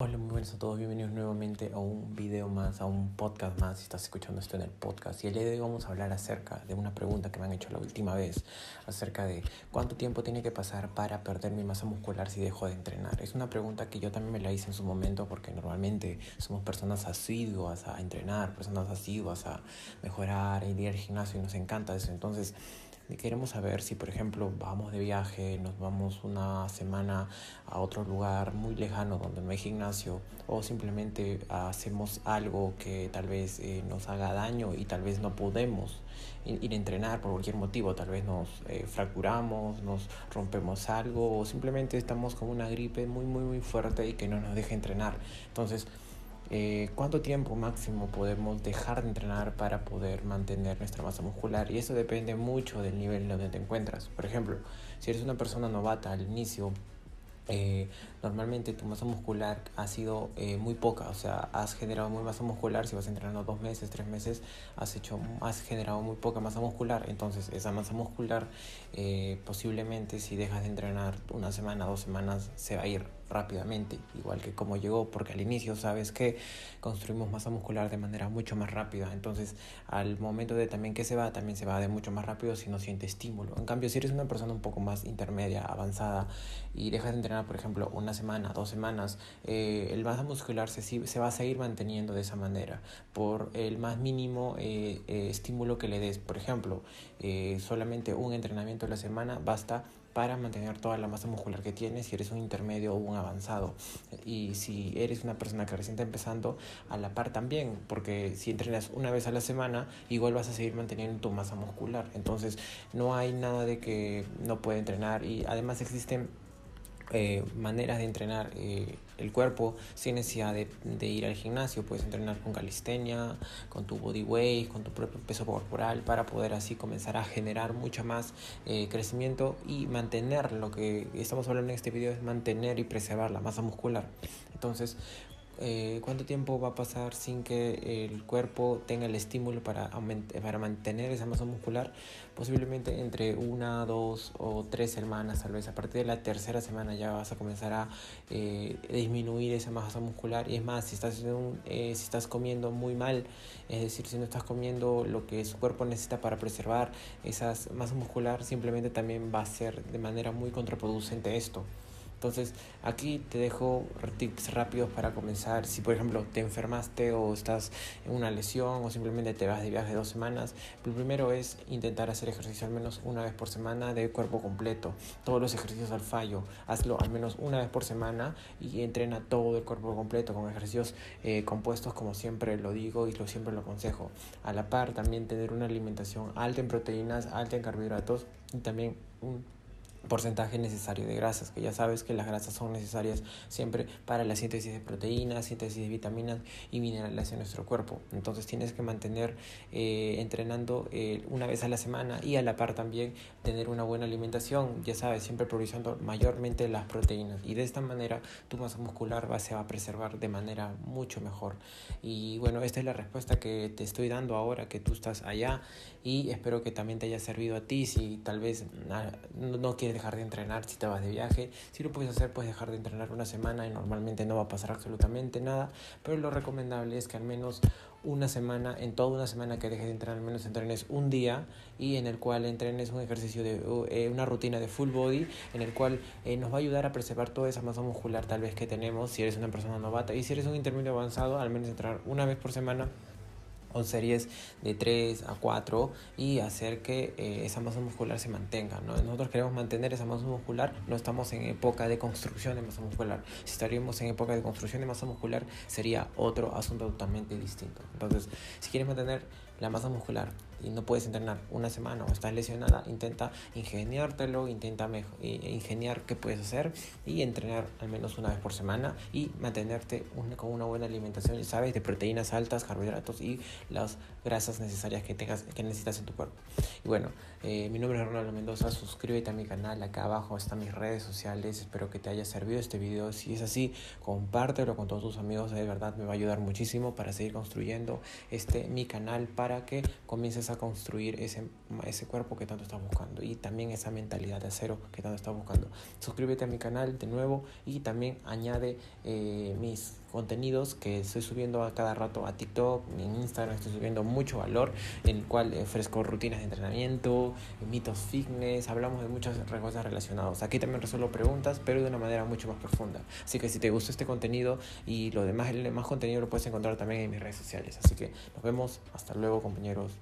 Hola, muy buenas a todos, bienvenidos nuevamente a un video más, a un podcast más, si estás escuchando esto en el podcast. Y el día de hoy vamos a hablar acerca de una pregunta que me han hecho la última vez, acerca de cuánto tiempo tiene que pasar para perder mi masa muscular si dejo de entrenar. Es una pregunta que yo también me la hice en su momento porque normalmente somos personas asiduas a entrenar, personas asiduas a mejorar, a ir al gimnasio y nos encanta eso. Entonces, queremos saber si, por ejemplo, vamos de viaje, nos vamos una semana a otro lugar muy lejano donde no hay gimnasio o simplemente hacemos algo que tal vez eh, nos haga daño y tal vez no podemos ir a entrenar por cualquier motivo, tal vez nos eh, fracturamos, nos rompemos algo o simplemente estamos con una gripe muy muy muy fuerte y que no nos deja entrenar. Entonces, eh, cuánto tiempo máximo podemos dejar de entrenar para poder mantener nuestra masa muscular. Y eso depende mucho del nivel donde te encuentras. Por ejemplo, si eres una persona novata al inicio, eh, normalmente tu masa muscular ha sido eh, muy poca, o sea, has generado muy masa muscular, si vas entrenando dos meses, tres meses, has, hecho, has generado muy poca masa muscular, entonces esa masa muscular eh, posiblemente si dejas de entrenar una semana, dos semanas, se va a ir rápidamente, igual que como llegó, porque al inicio sabes que construimos masa muscular de manera mucho más rápida, entonces al momento de también que se va, también se va de mucho más rápido si no siente estímulo. En cambio, si eres una persona un poco más intermedia, avanzada y dejas de entrenar, por ejemplo, una semana, dos semanas, eh, el masa muscular se, se, va a seguir manteniendo de esa manera por el más mínimo eh, eh, estímulo que le des. Por ejemplo, solamente un entrenamiento a la semana basta para mantener toda la masa muscular que tienes si eres un intermedio o un avanzado. Y si eres una persona que recién está empezando, a la par también, porque si entrenas una vez a la semana, igual vas a seguir manteniendo tu masa muscular. Entonces, no hay nada de que no puede entrenar y además existen eh, maneras de entrenar eh, el cuerpo sin necesidad de, ir al gimnasio. Puedes entrenar con calistenia, con tu body weight, con tu propio peso corporal para poder así comenzar a generar mucho más eh, crecimiento y mantener lo que estamos hablando en este video es mantener y preservar la masa muscular. Entonces, eh, cuánto tiempo va a pasar sin que el cuerpo tenga el estímulo para, para mantener esa masa muscular, posiblemente entre una, dos o tres semanas, tal vez. A partir de la tercera semana ya vas a comenzar a eh, disminuir esa masa muscular. Y es más, si estás, eh, si estás comiendo muy mal, es decir, si no estás comiendo lo que su cuerpo necesita para preservar esa masa muscular, simplemente también va a ser de manera muy contraproducente esto. Entonces aquí te dejo tips rápidos para comenzar. Si por ejemplo te enfermaste o estás en una lesión o simplemente te vas de viaje dos semanas, lo primero es intentar hacer ejercicio al menos una vez por semana de cuerpo completo. Todos los ejercicios al fallo, hazlo al menos una vez por semana y entrena todo el cuerpo completo con ejercicios eh, compuestos como siempre lo digo y lo siempre lo aconsejo. A la par también tener una alimentación alta en proteínas, alta en carbohidratos y también un porcentaje necesario de grasas, que ya sabes que las grasas son necesarias siempre para la síntesis de proteínas, síntesis de vitaminas y minerales en nuestro cuerpo. Entonces tienes que mantener eh, entrenando eh, una vez a la semana y a la par también tener una buena alimentación, ya sabes, siempre priorizando mayormente las proteínas y de esta manera tu masa muscular va, se va a preservar de manera mucho mejor. Y bueno, esta es la respuesta que te estoy dando ahora que tú estás allá y espero que también te haya servido a ti si tal vez ah, no quieres dejar de entrenar si te vas de viaje. Si lo puedes hacer, puedes dejar de entrenar una semana y normalmente no va a pasar absolutamente nada. Pero lo recomendable es que al menos una semana, en toda una semana que dejes de entrenar, al menos entrenes un día y en el cual entrenes un ejercicio de eh, una rutina de full body, en el cual eh, nos va a ayudar a preservar toda esa masa muscular tal vez que tenemos si eres una persona novata y si eres un intermedio avanzado, al menos entrenar una vez por semana o series de 3 a 4 y hacer que eh, esa masa muscular se mantenga. ¿no? Nosotros queremos mantener esa masa muscular, no estamos en época de construcción de masa muscular. Si estaríamos en época de construcción de masa muscular sería otro asunto totalmente distinto. Entonces, si quieres mantener la masa muscular y no puedes entrenar una semana o estás lesionada, intenta ingeniártelo, intenta eh, ingeniar qué puedes hacer y entrenar al menos una vez por semana y mantenerte con una buena alimentación, sabes, de proteínas altas, carbohidratos y las grasas necesarias que tengas, que necesitas en tu cuerpo. Y bueno, eh, mi nombre es Ronaldo Mendoza, suscríbete a mi canal, acá abajo están mis redes sociales, espero que te haya servido este video, si es así, compártelo con todos tus amigos, de verdad me va a ayudar muchísimo para seguir construyendo este mi canal para que comiences a construir ese, ese cuerpo que tanto estás buscando y también esa mentalidad de acero que tanto estás buscando. Suscríbete a mi canal de nuevo y también añade eh, mis contenidos que estoy subiendo a cada rato a TikTok, en Instagram estoy subiendo mucho valor, en el cual ofrezco rutinas de entrenamiento, mitos fitness, hablamos de muchas cosas relacionadas. Aquí también resuelvo preguntas, pero de una manera mucho más profunda. Así que si te gustó este contenido y lo demás, el demás contenido lo puedes encontrar también en mis redes sociales. Así que nos vemos, hasta luego compañeros.